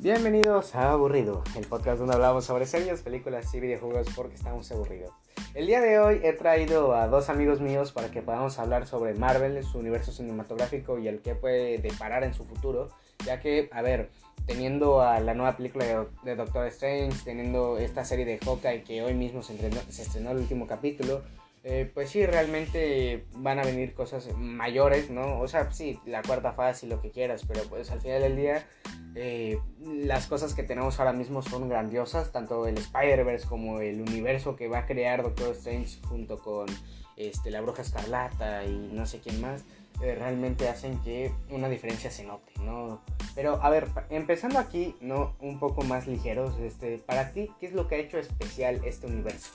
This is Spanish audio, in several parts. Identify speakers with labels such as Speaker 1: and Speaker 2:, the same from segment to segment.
Speaker 1: Bienvenidos a Aburrido, el podcast donde hablamos sobre series, películas y videojuegos porque estamos aburridos. El día de hoy he traído a dos amigos míos para que podamos hablar sobre Marvel, su universo cinematográfico y el que puede deparar en su futuro, ya que, a ver, teniendo a la nueva película de, Doctor Strange, teniendo esta serie de Hawkeye que hoy mismo se, se estrenó el último capítulo, eh, pues sí, realmente van a venir cosas mayores, ¿no? O sea, sí, la cuarta fase y lo que quieras, pero pues al final del día eh, las cosas que tenemos ahora mismo son grandiosas, tanto el Spider-Verse como el universo que va a crear Doctor Strange junto con este, la Bruja Escarlata y no sé quién más, eh, realmente hacen que una diferencia se note, ¿no? Pero a ver, empezando aquí, ¿no? Un poco más ligeros, este, para ti, ¿qué es lo que ha hecho especial este universo?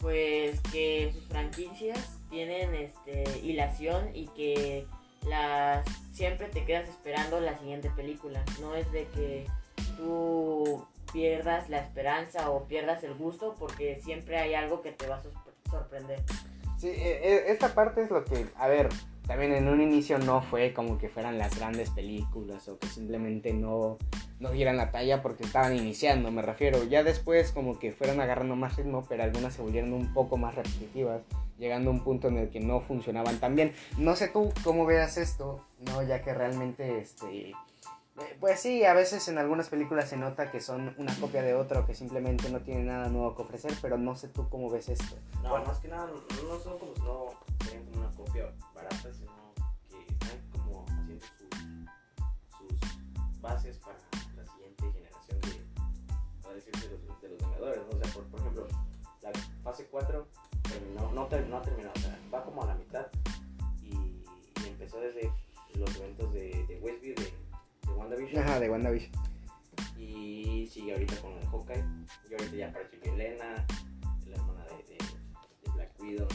Speaker 2: Pues que sus franquicias tienen este, hilación y que las siempre te quedas esperando la siguiente película. No es de que tú pierdas la esperanza o pierdas el gusto porque siempre hay algo que te va a sorprender.
Speaker 1: Sí, e, e, esta parte es lo que, a ver, también en un inicio no fue como que fueran las grandes películas o que simplemente no, no dieran la talla porque estaban iniciando, me refiero. Ya después como que fueron agarrando más ritmo, pero algunas se volvieron un poco más repetitivas llegando a un punto en el que no funcionaban tan bien. No sé tú cómo veas esto, ¿no? Ya que realmente, este... Eh, pues sí, a veces en algunas películas se nota que son una copia de otra o que simplemente no tienen nada nuevo que ofrecer, pero no sé tú cómo ves esto.
Speaker 3: No, más que nada, no son como, no como una copia barata, sino que están como haciendo sus, bases para la siguiente generación de, para decir, de los, de los O sea, por, por ejemplo, la fase 4 no, no, ha terminado, va como a la mitad y, empezó desde los eventos de, de Westview, de, de WandaVision.
Speaker 1: Ajá, de WandaVision.
Speaker 3: Y sigue ahorita con el Hawkeye, y ahorita ya apareció Elena, la hermana de, de, Black Widow.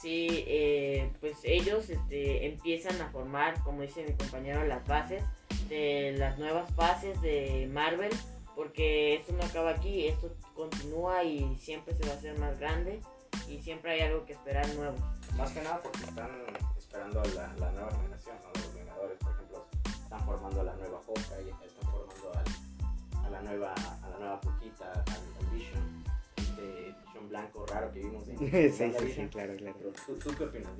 Speaker 2: Sí, eh, pues ellos este, empiezan a formar, como dice mi compañero, las bases de las nuevas fases de Marvel, porque esto no acaba aquí, esto continúa y siempre se va a hacer más grande y siempre hay algo que esperar nuevo.
Speaker 3: Más que nada porque están esperando a la, la nueva generación, ¿no? los Vengadores, por ejemplo, están formando la nueva y están formando a la nueva, a la nueva Poquita, al, al Vision, blanco raro que vimos en
Speaker 1: sí, sí, sí, claro, claro.
Speaker 3: ¿Tú, ¿Tú, qué opinas?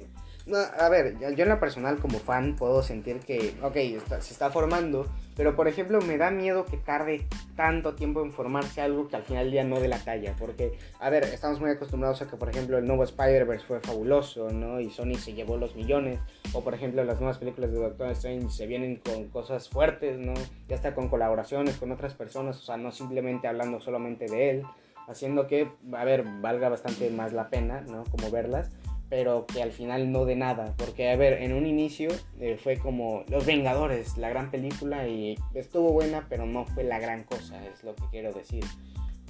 Speaker 1: No, a ver, yo, en lo personal como fan puedo sentir que, ok, se está formando, pero por ejemplo me da miedo que tarde tanto tiempo en formarse algo que al final del día no de la talla, porque, a ver, estamos muy acostumbrados a que por ejemplo el nuevo Spider-Verse fue fabuloso, ¿no? Y Sony se llevó los millones, o por ejemplo las nuevas películas de Doctor Strange se vienen con cosas fuertes, ¿no? Ya está con colaboraciones con otras personas, o sea, no simplemente hablando solamente de él, haciendo que, a ver, valga bastante más la pena, ¿no? Como verlas pero que al final no de nada. Porque, a ver, en un inicio eh, fue como Los Vengadores, la gran película, y estuvo buena, pero no fue la gran cosa, es lo que quiero decir.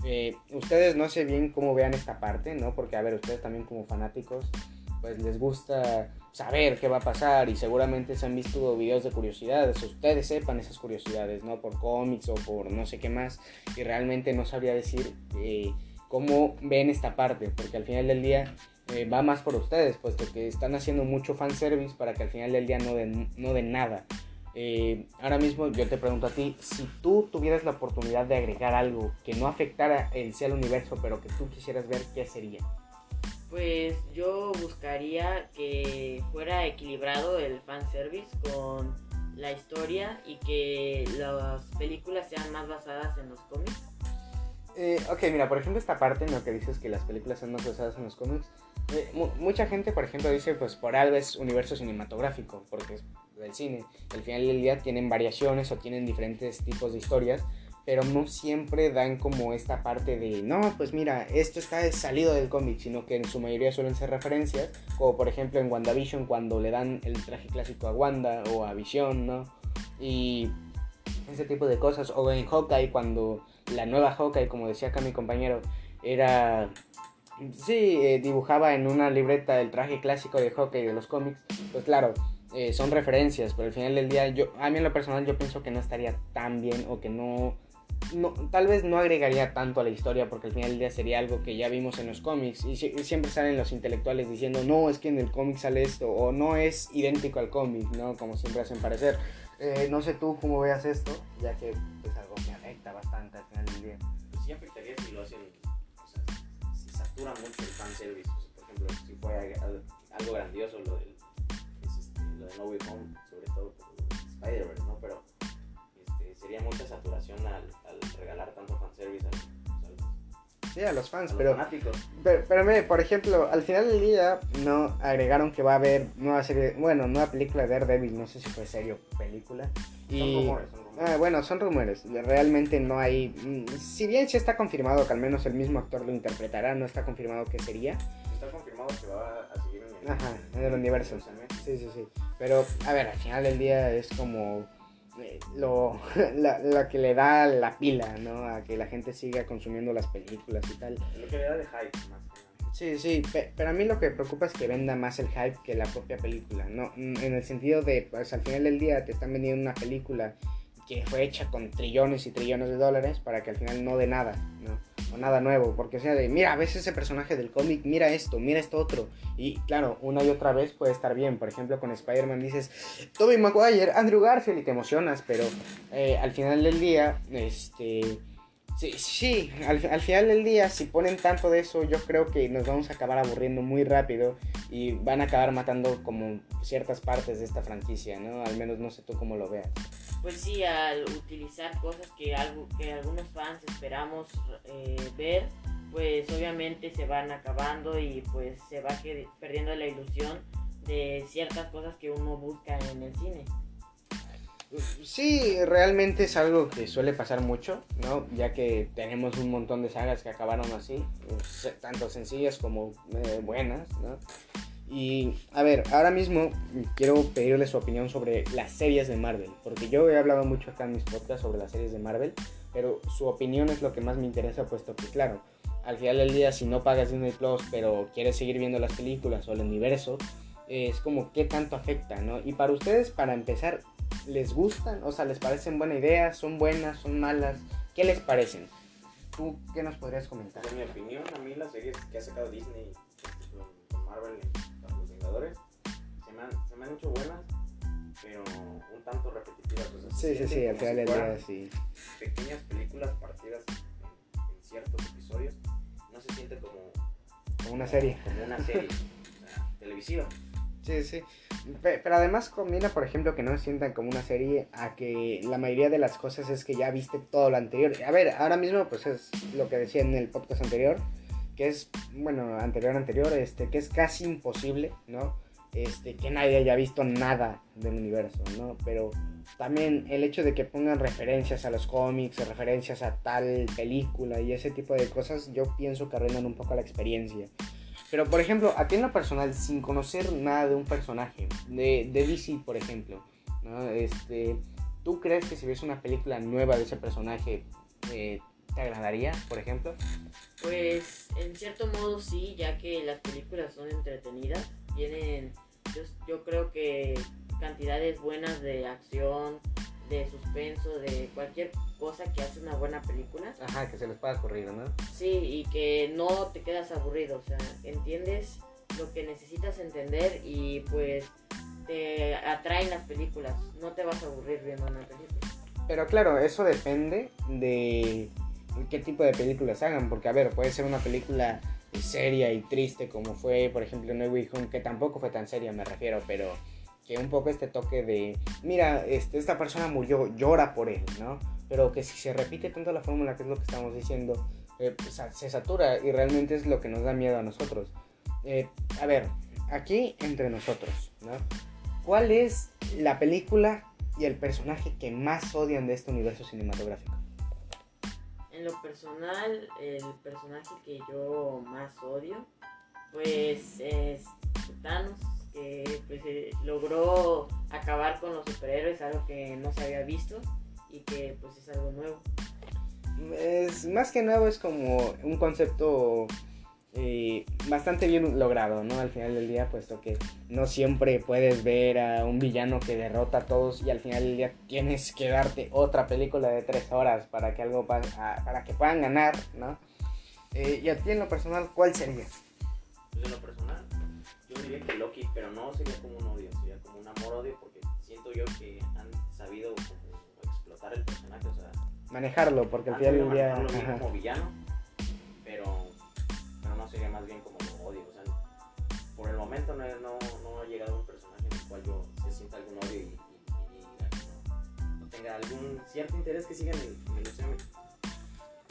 Speaker 1: Eh, ustedes no sé bien cómo vean esta parte, ¿no? Porque, a ver, ustedes también como fanáticos, pues les gusta saber qué va a pasar y seguramente se han visto videos de curiosidades, ustedes sepan esas curiosidades, ¿no? Por cómics o por no sé qué más, y realmente no sabría decir eh, cómo ven esta parte, porque al final del día eh, va más por ustedes, puesto que están haciendo mucho fanservice para que al final del día no den, no den nada. Eh, ahora mismo yo te pregunto a ti, si tú tuvieras la oportunidad de agregar algo que no afectara sí al universo, pero que tú quisieras ver, ¿qué sería?
Speaker 2: Pues yo buscaría que fuera equilibrado el fanservice con la historia y que las películas sean más basadas en los cómics.
Speaker 1: Eh, ok, mira, por ejemplo, esta parte en lo que dices que las películas son más basadas en los cómics, eh, mucha gente, por ejemplo, dice, pues por algo es universo cinematográfico, porque es del cine. Al final del día tienen variaciones o tienen diferentes tipos de historias, pero no siempre dan como esta parte de, no, pues mira, esto está salido del cómic, sino que en su mayoría suelen ser referencias, como por ejemplo en WandaVision cuando le dan el traje clásico a Wanda o a Vision, ¿no? Y ese tipo de cosas, o en Hawkeye cuando la nueva Hawkeye, como decía acá mi compañero, era Sí, eh, dibujaba en una libreta el traje clásico de hockey de los cómics. Pues claro, eh, son referencias, pero al final del día, yo, a mí en lo personal yo pienso que no estaría tan bien o que no no, tal vez no agregaría tanto a la historia porque al final del día sería algo que ya vimos en los cómics y, si- y siempre salen los intelectuales diciendo no es que en el cómic sale esto o no es idéntico al cómic, ¿no? Como siempre hacen parecer. Eh, no sé tú cómo veas esto, ya que es algo que afecta bastante al final del día.
Speaker 3: Pues sí afectaría si lo hacen, o sea, si satura mucho el fanservice. O sea, por ejemplo, si al- algo grandioso lo, del, es este, lo de No Way Home, sobre todo Spider-Verse, ¿no? Pero sería mucha saturación al, al regalar tanto fanservice
Speaker 1: Sí, a los fans,
Speaker 3: a los
Speaker 1: pero
Speaker 3: fanáticos.
Speaker 1: Pero, pero mire, por ejemplo, al final del día no agregaron que va a haber nueva serie, bueno, nueva película de Daredevil, no sé si fue serie o película.
Speaker 3: Son
Speaker 1: Y,
Speaker 3: rumores, son rumores.
Speaker 1: Ah, bueno, son rumores, realmente no hay, mm, si bien sí está confirmado que al menos el mismo actor lo interpretará, no está confirmado qué sería.
Speaker 3: Está confirmado que va a seguir en el,
Speaker 1: Ajá, en el universo. Sí, sí, sí. Pero, a ver, al final del día es como lo, la, la que le da la pila, ¿no? A que la gente siga consumiendo las películas y tal.
Speaker 3: Lo que le da de hype más que nada.
Speaker 1: Sí, sí, pe- pero a mí lo que me preocupa es que venda más el hype que la propia película, ¿no? En el sentido de, pues al final del día te están vendiendo una película que fue hecha con trillones y trillones de dólares para que al final no dé nada, ¿no? O nada nuevo, porque sea, de, mira, ves ese personaje del cómic, mira esto, mira esto otro. Y claro, una y otra vez puede estar bien. Por ejemplo, con Spider-Man dices, Tobey Maguire, Andrew Garfield y te emocionas, pero eh, al final del día, este... Sí, sí al, al final del día, si ponen tanto de eso, yo creo que nos vamos a acabar aburriendo muy rápido y van a acabar matando como ciertas partes de esta franquicia, ¿no? Al menos no sé tú cómo lo veas.
Speaker 2: Pues sí, al utilizar cosas que, algo, que algunos fans esperamos eh, ver, pues obviamente se van acabando y pues se va perdiendo la ilusión de ciertas cosas que uno busca en el cine.
Speaker 1: Sí, realmente es algo que suele pasar mucho, ¿no? Ya que tenemos un montón de sagas que acabaron así, tanto sencillas como eh, buenas, ¿no? Y a ver, ahora mismo quiero pedirle su opinión sobre las series de Marvel, porque yo he hablado mucho acá en mis podcasts sobre las series de Marvel, pero su opinión es lo que más me interesa, puesto que claro, al final del día si no pagas Disney Plus, pero quieres seguir viendo las películas o el universo, es como qué tanto afecta, ¿no? Y para ustedes, para empezar, ¿les gustan? O sea, ¿les parecen buena idea? ¿Son buenas? ¿Son malas? ¿Qué les parecen? ¿Tú qué nos podrías comentar?
Speaker 3: En mi opinión, a mí las series que ha sacado Disney con Marvel los Vengadores se me, han, se me han hecho buenas, pero un tanto repetitivas. O sea,
Speaker 1: Sí, sí, sí, al final del día sí.
Speaker 3: Pequeñas películas partidas en, en ciertos episodios. No se siente como,
Speaker 1: Como una serie.
Speaker 3: como una serie o sea, televisiva.
Speaker 1: Sí, sí. Pe- Pero además combina, por ejemplo, que no se sientan como una serie a que la mayoría de las cosas es que ya viste todo lo anterior. A ver, ahora mismo pues es lo que decía en el podcast anterior, que es, bueno, anterior, anterior, este, que es casi imposible, ¿no? Este, que nadie haya visto nada del universo, ¿no? Pero también el hecho de que pongan referencias a los cómics, referencias a tal película y ese tipo de cosas, yo pienso que arruinan un poco la experiencia. Pero, por ejemplo, a ti en lo personal, sin conocer nada de un personaje, de, de DC, por ejemplo, ¿no? este, ¿tú crees que si ves una película nueva de ese personaje, eh, te agradaría, por ejemplo?
Speaker 2: Pues en cierto modo sí, ya que las películas son entretenidas, tienen yo, yo creo que cantidades buenas de acción, de suspenso, de cualquier cosa que hace una buena película.
Speaker 1: Ajá, que se les pueda ocurrir, ¿no?
Speaker 2: Sí, y que no te quedas aburrido, o sea, entiendes lo que necesitas entender y pues te atraen las películas, no te vas a aburrir viendo una película.
Speaker 1: Pero claro, eso depende de qué tipo de películas hagan, porque a ver, puede ser una película seria y triste como fue, por ejemplo, No Way Home, que tampoco fue tan seria, me refiero, pero que un poco este toque de, mira, este, esta persona murió, llora por él, ¿no? Pero que si se repite tanto la fórmula, que es lo que estamos diciendo, eh, pues, se satura y realmente es lo que nos da miedo a nosotros. Eh, a ver, aquí entre nosotros, ¿no? ¿Cuál es la película y el personaje que más odian de este universo cinematográfico?
Speaker 2: En lo personal, el personaje que yo más odio, pues es Thanos, que pues, eh, logró acabar con los superhéroes, algo que no se había visto y que pues es algo nuevo.
Speaker 1: Es más que nuevo, es como un concepto eh, bastante bien logrado, ¿no? Al final del día, puesto que no siempre puedes ver a un villano que derrota a todos y al final del día tienes que darte otra película de tres horas para que algo pa- para que puedan ganar, ¿no? Eh, y a ti en lo personal, ¿cuál sería?
Speaker 3: Pues en lo personal, yo diría que Loki, pero no sería como un odio, sería como un amor-odio porque siento yo que han sabido como explotar el personaje, o sea,
Speaker 1: Manejarlo, porque al final del día...
Speaker 3: manejarlo como villano, pero, pero no sería más bien como odio, o sea, por el momento no, no, no ha llegado un personaje en el cual yo se sienta algún odio y, y- y diga que no, no tenga algún cierto interés que siga en el, en el.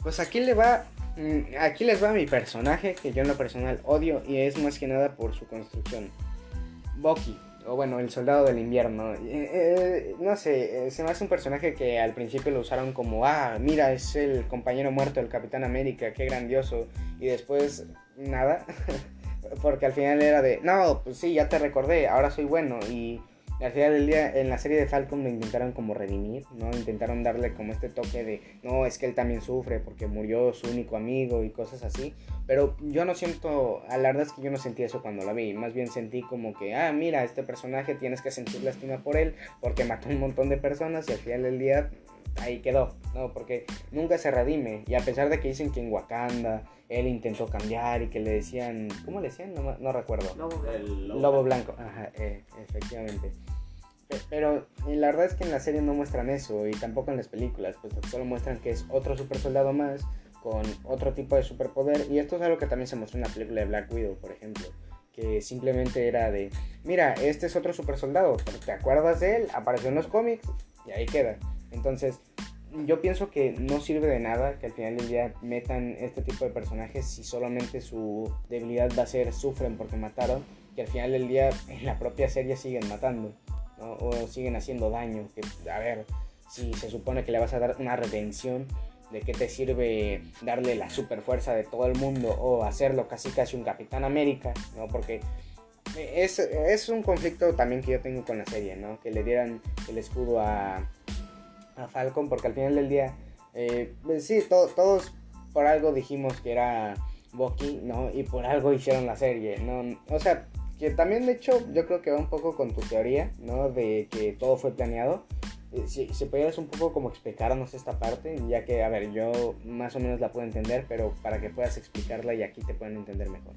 Speaker 1: Pues aquí le va. Mm, Aquí les va mi personaje, que yo en lo personal odio, y es más que nada por su construcción. Bucky, o bueno, el soldado del invierno. Eh, eh, no sé, eh, se me hace un personaje que al principio lo usaron como, ah, mira, es el compañero muerto del Capitán América, qué grandioso. Y después, nada. Porque al final era de, no, pues sí, ya te recordé, ahora soy bueno. Y al final del día, en la serie de Falcon lo intentaron como redimir, ¿no? Intentaron darle como este toque de, no, es que él también sufre porque murió su único amigo y cosas así. Pero yo no siento, a la verdad es que yo no sentí eso cuando la vi. Más bien sentí como que, ah, mira, este personaje tienes que sentir lástima por él porque mató un montón de personas y al final del día ahí quedó, ¿no? Porque nunca se redime. Y a pesar de que dicen que en Wakanda él intentó cambiar y que le decían, ¿cómo le decían? No, no recuerdo.
Speaker 2: Lobo,
Speaker 3: El
Speaker 1: Lobo Blanco, ajá, eh, efectivamente. Pe- Pero la verdad es que en la serie no muestran eso y tampoco en las películas, pues solo muestran que es otro super soldado más con otro tipo de superpoder y esto es algo que también se mostró en la película de Black Widow, por ejemplo, que simplemente era de, mira, este es otro super soldado, pero ¿te acuerdas de él? Apareció en los cómics y ahí queda. Entonces, yo pienso que no sirve de nada que al final del día metan este tipo de personajes si solamente su debilidad va a ser sufren porque mataron, que al final del día en la propia serie siguen matando ¿no? o siguen haciendo daño. Que, a ver, si se supone que le vas a dar una redención, ¿de qué te sirve darle la super fuerza de todo el mundo o hacerlo casi casi un Capitán América? ¿no? Porque es, es un conflicto también que yo tengo con la serie, ¿no? Que le dieran el escudo a, a Falcon, porque al final del día, eh, pues sí, to- todos por algo dijimos que era Bucky, ¿no? Y por algo hicieron la serie, ¿no? O sea, que también de hecho yo creo que va un poco con tu teoría, ¿no? De que todo fue planeado. Eh, Si, si pudieras un poco como explicarnos esta parte, ya que, a ver, yo más o menos la puedo entender, pero para que puedas explicarla y aquí te puedan entender mejor.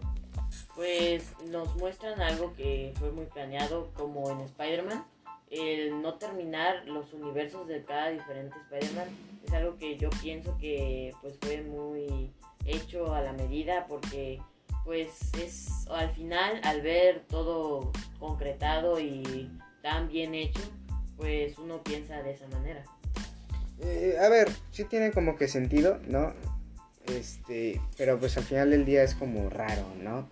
Speaker 2: Pues nos muestran algo que fue muy planeado, como en Spider-Man. El no terminar los universos de cada diferente Spider-Man es algo que yo pienso que pues fue muy hecho a la medida porque pues es al final al ver todo concretado y tan bien hecho pues uno piensa de esa manera.
Speaker 1: Eh, a ver, sí tiene como que sentido, ¿no? Este, pero pues al final del día es como raro, ¿no?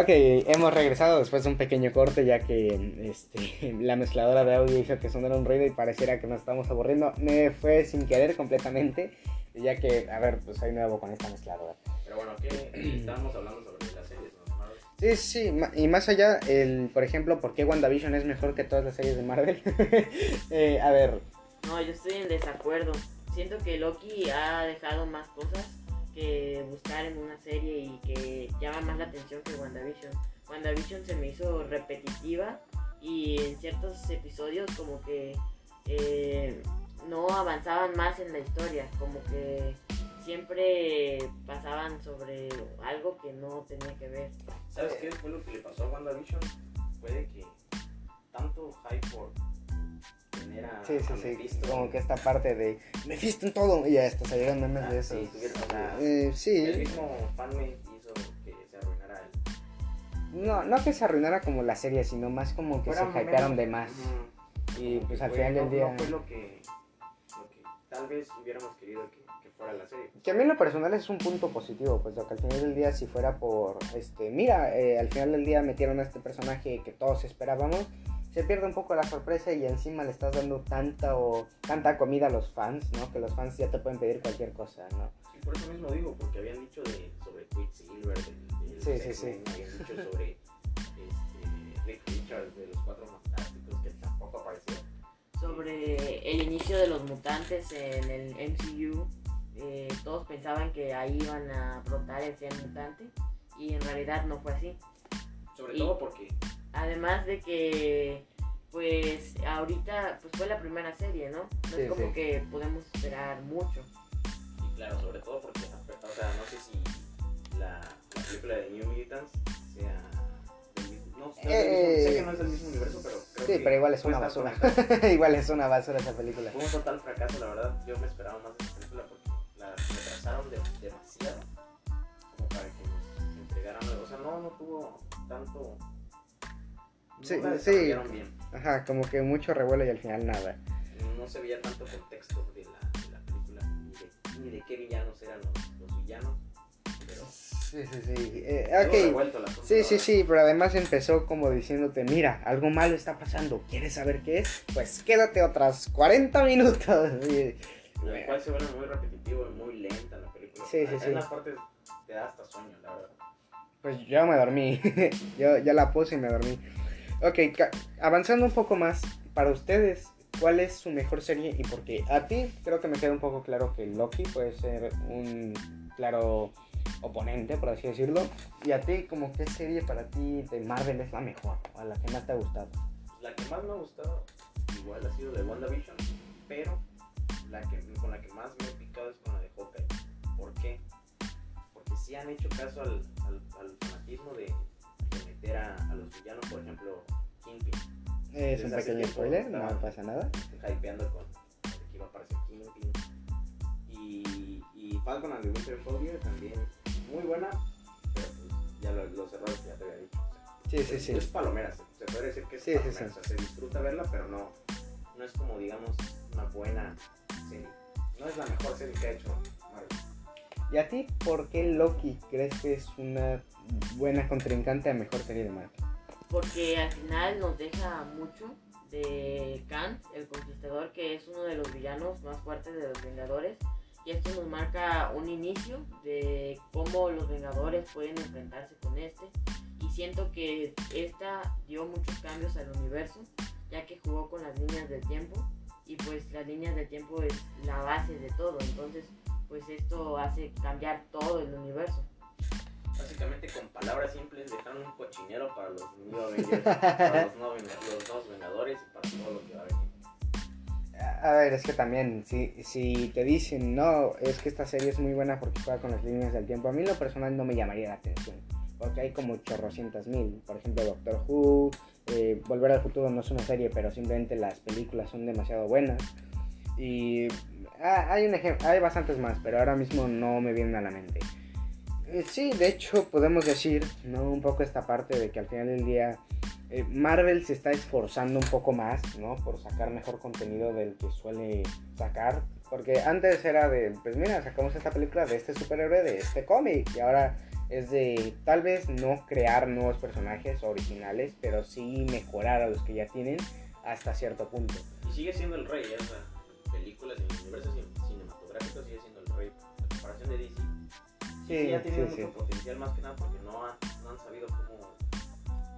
Speaker 1: Ok, hemos regresado después de un pequeño corte ya que este, la mezcladora de audio hizo que sonara un ruido y pareciera que nos estamos aburriendo. Me fue sin querer completamente, ya que, a ver, pues soy nuevo con esta mezcladora.
Speaker 3: Pero bueno, ¿qué estábamos hablando sobre las series? ¿no? Marvel?
Speaker 1: Sí, sí, y más allá, el, por ejemplo, ¿por qué WandaVision es mejor que todas las series de Marvel? Eh, a ver,
Speaker 2: No, yo estoy en desacuerdo. Siento que Loki ha dejado más cosas que buscar en una serie y que llama más la atención que WandaVision. WandaVision se me hizo repetitiva y en ciertos episodios como que eh, no avanzaban más en la historia, como que siempre pasaban sobre algo que no tenía que ver.
Speaker 3: ¿Sabes qué fue lo que le pasó a WandaVision? Fue de que tanto hype por tener a,
Speaker 1: sí, sí,
Speaker 3: a
Speaker 1: sí,
Speaker 3: Mephisto,
Speaker 1: como que esta parte de Mephisto en todo, y ya hasta salieron memes
Speaker 3: Ah,
Speaker 1: de eso.
Speaker 3: sí, o sea,
Speaker 1: Eh,
Speaker 3: el
Speaker 1: sí,
Speaker 3: mismo fanmate hizo que se arruinara el...
Speaker 1: no, no que se arruinara como la serie, sino más como que se hypearon
Speaker 3: menos-
Speaker 1: de más.
Speaker 3: Ujú.
Speaker 1: Y pues
Speaker 3: que
Speaker 1: al
Speaker 3: fue-
Speaker 1: final del
Speaker 3: no-
Speaker 1: día...
Speaker 3: No fue lo que, lo que tal vez hubiéramos querido que, la serie.
Speaker 1: Que a mí en lo personal es un punto positivo, pues que al final del día si fuera por, este, mira, eh, al final del día metieron a este personaje que todos esperábamos, se pierde un poco la sorpresa y encima le estás dando tanta o tanta comida a los fans, ¿no? Que los fans ya te pueden pedir cualquier cosa, ¿no?
Speaker 3: Sí, por eso mismo digo, porque habían dicho de, sobre Quicksilver, del, del
Speaker 1: Sí, sí,
Speaker 3: X-Men, habían dicho sobre este, Rick Richards de los Cuatro Fantásticos, que tampoco apareció.
Speaker 2: Sobre el inicio de los mutantes en el MCU eh, todos pensaban que ahí iban a brotar el ser mutante y en realidad no fue así.
Speaker 3: Sobre
Speaker 2: Y-
Speaker 3: todo porque
Speaker 2: Además de que, pues, ahorita pues fue la primera serie, ¿no? No
Speaker 1: Sí,
Speaker 2: es como
Speaker 1: sí.
Speaker 2: que podemos esperar mucho.
Speaker 3: Y claro, sobre todo porque, o sea, no sé si la, la película de New Mutants sea no, mismo- sé que no es del mismo universo, pero creo
Speaker 1: Sí,
Speaker 3: que
Speaker 1: pero igual es una basura. igual es una basura esa película.
Speaker 3: Fue un total fracaso, la verdad. Yo me esperaba más de esa película porque la retrasaron de- demasiado como para que nos entregaran algo. O sea, no, no tuvo tanto. No
Speaker 1: Sí,
Speaker 3: la
Speaker 1: sí.
Speaker 3: bien.
Speaker 1: Ajá, como que mucho revuelo y al final nada.
Speaker 3: No se veía tanto contexto de la, de la película, ni de, ni de qué villanos eran los, los villanos. Pero
Speaker 1: Sí, sí, sí. Eh,
Speaker 3: estuvo
Speaker 1: ok.
Speaker 3: revuelto el asunto,
Speaker 1: Sí,
Speaker 3: la
Speaker 1: sí, sí, pero además empezó como diciéndote, mira, algo malo está pasando, ¿quieres saber qué es? Pues quédate otras 40 minutos.
Speaker 3: En el cual se vuelve muy repetitivo y muy lenta la película.
Speaker 1: Sí, sí,
Speaker 3: En
Speaker 1: sí.
Speaker 3: unas partes te da hasta sueño, la verdad.
Speaker 1: Pues yo me dormí, yo ya la puse y me dormí. Ok, avanzando un poco más, para ustedes, ¿cuál es su mejor serie y por qué? A ti creo que me queda un poco claro que Loki puede ser un claro oponente, por así decirlo. Y a ti, como qué serie para ti de Marvel es la mejor, o la que más te ha gustado.
Speaker 3: La que más me ha gustado, igual ha sido de WandaVision, pero la que, con la que más me he picado es con la de Hawkeye. ¿Por qué? Porque sí han hecho caso al, fanatismo de meter a, a los villanos, por ejemplo, Kingpin,
Speaker 1: Es un
Speaker 3: Desde
Speaker 1: pequeño spoiler, no pasa nada.
Speaker 3: hypeando con que iba a aparecer Kingpin. Y, y Falcon and the Winter Soldier también muy buena, pero pues ya lo- los errores que ya te había dicho. o sea,
Speaker 1: Sí, sí, sí.
Speaker 3: es palomera, se, se puede decir que es
Speaker 1: Sí,
Speaker 3: palomera,
Speaker 1: sí.
Speaker 3: o sea, se disfruta verla, pero no, no es como, digamos, una buena serie. No es la mejor serie que ha hecho.
Speaker 1: ¿Y a ti por qué Loki crees que es una buena contrincante a mejor serie de Marvel?
Speaker 2: Porque al final nos deja mucho de Kant, el conquistador, que es uno de los villanos más fuertes de los Vengadores. Y esto nos marca un inicio de cómo los Vengadores pueden enfrentarse con este. Y siento que esta dio muchos cambios al universo, ya que jugó con las líneas del tiempo. Y pues las líneas del tiempo es la base de todo. Entonces, pues esto hace cambiar todo el universo.
Speaker 3: Básicamente, con palabras simples, dejaron un cochinero para los New Avengers, para los, no, los Vengadores y para todo lo que va a venir.
Speaker 1: A ver, es que también, si, si te dicen, no, es que esta serie es muy buena porque juega con las líneas del tiempo, a mí lo personal no me llamaría la atención. Porque hay como chorrocientas mil. Por ejemplo, Doctor Who, eh, Volver al Futuro no es una serie, pero simplemente las películas son demasiado buenas. Y ah, hay, un ejem- hay bastantes más, pero ahora mismo no me vienen a la mente. Eh, sí, de hecho podemos decir, ¿no? Un poco esta parte de que al final del día eh, Marvel se está esforzando un poco más, ¿no? Por sacar mejor contenido del que suele sacar. Porque antes era de, pues mira, sacamos esta película de este superhéroe, de este cómic. Y ahora es de, tal vez no crear nuevos personajes originales, pero sí mejorar a los que ya tienen hasta cierto punto.
Speaker 3: Y sigue siendo el rey, ¿eh? o sea, películas, en el universo cin- cinematográfico sigue siendo el rey. A comparación de DC.
Speaker 1: Sí,
Speaker 3: ya tiene
Speaker 1: sí,
Speaker 3: mucho
Speaker 1: sí.
Speaker 3: potencial más que nada porque no, ha- no han sabido cómo,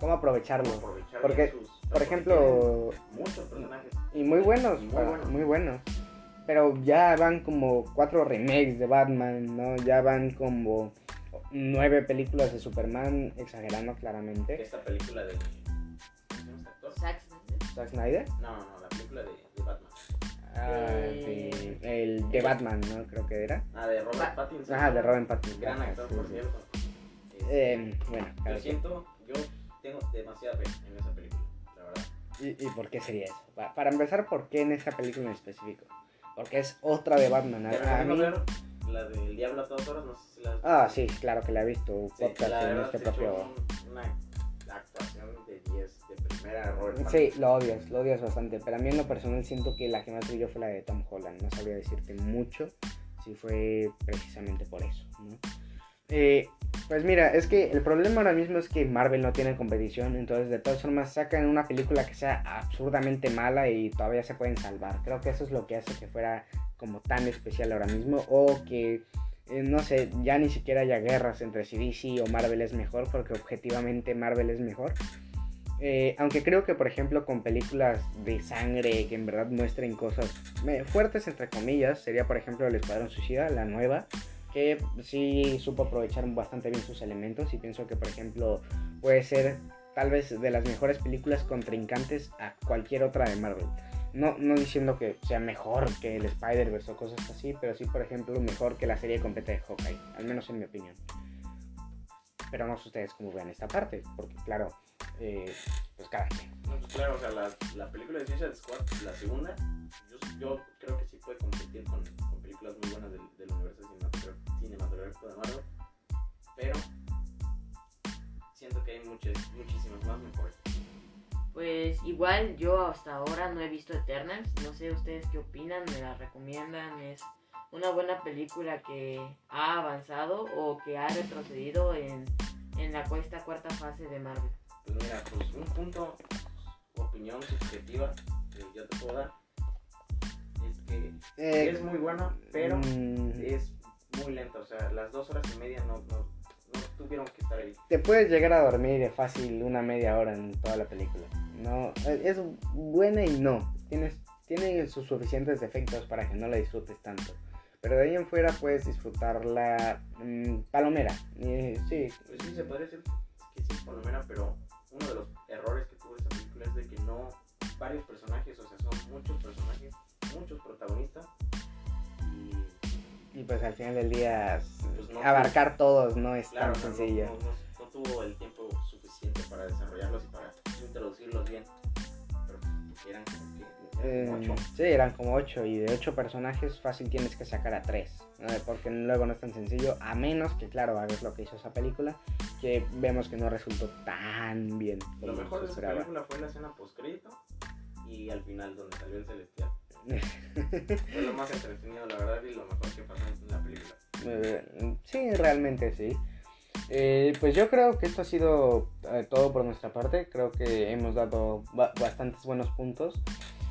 Speaker 1: ¿Cómo aprovecharlo?
Speaker 3: cómo aprovechar
Speaker 1: Porque,
Speaker 3: sus...
Speaker 1: Por
Speaker 3: porque
Speaker 1: ejemplo,
Speaker 3: Muchos personajes.
Speaker 1: Y muy buenos,
Speaker 3: Y muy buenos.
Speaker 1: muy buenos. Pero ya van como cuatro remakes de Batman, ¿no? Ya van como nueve películas de Superman, exagerando claramente.
Speaker 3: esta película de... ¿Cómo se llama este actor?
Speaker 2: Zack Snyder.
Speaker 1: Zack Snyder.
Speaker 3: No, no, la película de.
Speaker 1: Ah,
Speaker 2: Eh,
Speaker 1: sí, el de Batman, ¿no? Creo que era.
Speaker 3: Ah, de Robert
Speaker 2: Ba-
Speaker 3: Pattinson.
Speaker 1: Ajá, de Robin Pattinson.
Speaker 3: Gran actor,
Speaker 1: sí,
Speaker 3: por
Speaker 1: sí.
Speaker 3: cierto. Este,
Speaker 1: Eh, bueno,
Speaker 3: yo siento, yo tengo demasiada fe en esa película, la verdad.
Speaker 1: ¿Y, y por qué sería eso? Pa- para empezar, ¿por qué en esa película en específico? Porque es otra de Batman.
Speaker 3: Te
Speaker 1: A, mí...
Speaker 3: ver la del Diablo a todas horas, no sé si la has
Speaker 1: Ah, sí, claro que la he visto.
Speaker 3: Sí,
Speaker 1: podcast
Speaker 3: la
Speaker 1: en este propio...
Speaker 3: un- una de 10 de primera Robert
Speaker 1: Sí, lo odias, lo odias bastante. Pero a mí en lo personal siento que la que más brilló fue la de Tom Holland. No sabría decirte mucho si fue precisamente por eso. ¿no? Eh, pues mira, es que el problema ahora mismo es que Marvel no tiene competición. Entonces de todas formas sacan una película que sea absurdamente mala y todavía se pueden salvar. Creo que eso es lo que hace que fuera como tan especial ahora mismo. O que, eh, no sé, ya ni siquiera haya guerras entre si DC o Marvel es mejor. Porque objetivamente Marvel es mejor. Eh, aunque creo que, por ejemplo, con películas de sangre que en verdad muestren cosas fuertes, entre comillas, sería, por ejemplo, El Escuadrón Suicida, la nueva, que sí supo aprovechar bastante bien sus elementos y pienso que, por ejemplo, puede ser tal vez de las mejores películas contrincantes a cualquier otra de Marvel. No, no diciendo que sea mejor que el Spider-Verse o cosas así, pero sí, por ejemplo, mejor que la serie completa de Hawkeye, al menos en mi opinión. Pero no sé ustedes cómo vean esta parte, porque claro, eh, pues cada quien.
Speaker 3: No, pues claro, o sea, la, la película de Suicide Squad, la segunda, yo, yo creo que sí puede competir con, con películas muy buenas del, del universo cinematográfico, de Marvel, pero siento que hay muchas, muchísimas más mejores.
Speaker 2: Pues igual yo hasta ahora no he visto Eternals, no sé ustedes qué opinan, me la recomiendan, es una buena película que ha avanzado o que ha retrocedido en, en la esta cuarta fase de Marvel.
Speaker 3: Pues mira, pues un punto, opinión subjetiva que yo te puedo dar, es que
Speaker 1: Eh,
Speaker 3: es muy buena, pero
Speaker 1: mm,
Speaker 3: es muy lenta, o sea, las dos horas y media no, no, no tuvieron que estar ahí.
Speaker 1: te puedes llegar a dormir de fácil una media hora en toda la película. No, eh, es buena y no. Tienes, tiene sus suficientes defectos para que no la disfrutes tanto. Pero de ahí en fuera puedes disfrutarla mm, palomera. Eh, sí,
Speaker 3: Pues sí, se podría decir que sí, por lo menos, pero uno de los errores que tuvo esta película es de que no, varios personajes, o sea, son muchos personajes, muchos protagonistas, y
Speaker 1: y pues al final del día
Speaker 3: Pues no,
Speaker 1: abarcar todos no es
Speaker 3: claro,
Speaker 1: tan sencillo.
Speaker 3: no- no- no tuvo el tiempo suficiente para desarrollarlos y para introducirlos bien, eran
Speaker 1: Eh,
Speaker 3: eran como ocho.
Speaker 1: sí, eran como 8 y de 8 personajes fácil tienes que sacar a 3. porque luego no es tan sencillo, a menos que, claro, hagas lo que hizo esa película, que vemos que no resultó tan bien.
Speaker 3: Lo mejor de esa película fue la escena post-crédito y al final donde salió el celestial. Fue lo más entretenido, la verdad, y lo mejor que pasó en la película.
Speaker 1: Eh, sí, realmente sí. Eh, pues yo creo que esto ha sido eh, todo por nuestra parte. Creo que hemos dado ba- bastantes buenos puntos.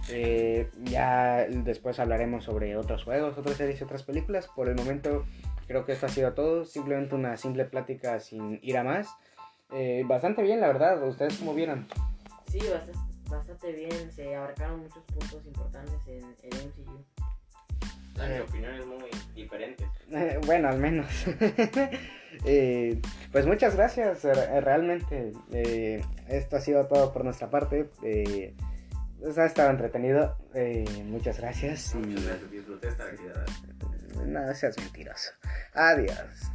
Speaker 1: Eh, ya después hablaremos sobre otros juegos, otras series otras películas. Por el momento creo que esto ha sido todo. Simplemente una simple plática sin ir a más. Eh, bastante bien, la verdad. ¿Ustedes cómo vieron?
Speaker 2: Sí, bastante bien, se abarcaron muchos puntos importantes en el MCU.
Speaker 1: Eh.
Speaker 3: opinión es muy diferente.
Speaker 1: Eh, bueno, al menos. Eh, pues muchas gracias, re- realmente. eh, esto ha sido todo por nuestra parte. Eh, pues ha estado entretenido. eh, muchas gracias. Y
Speaker 3: Muchas gracias, disfruté esta actividad.
Speaker 1: no seas mentiroso. Adiós.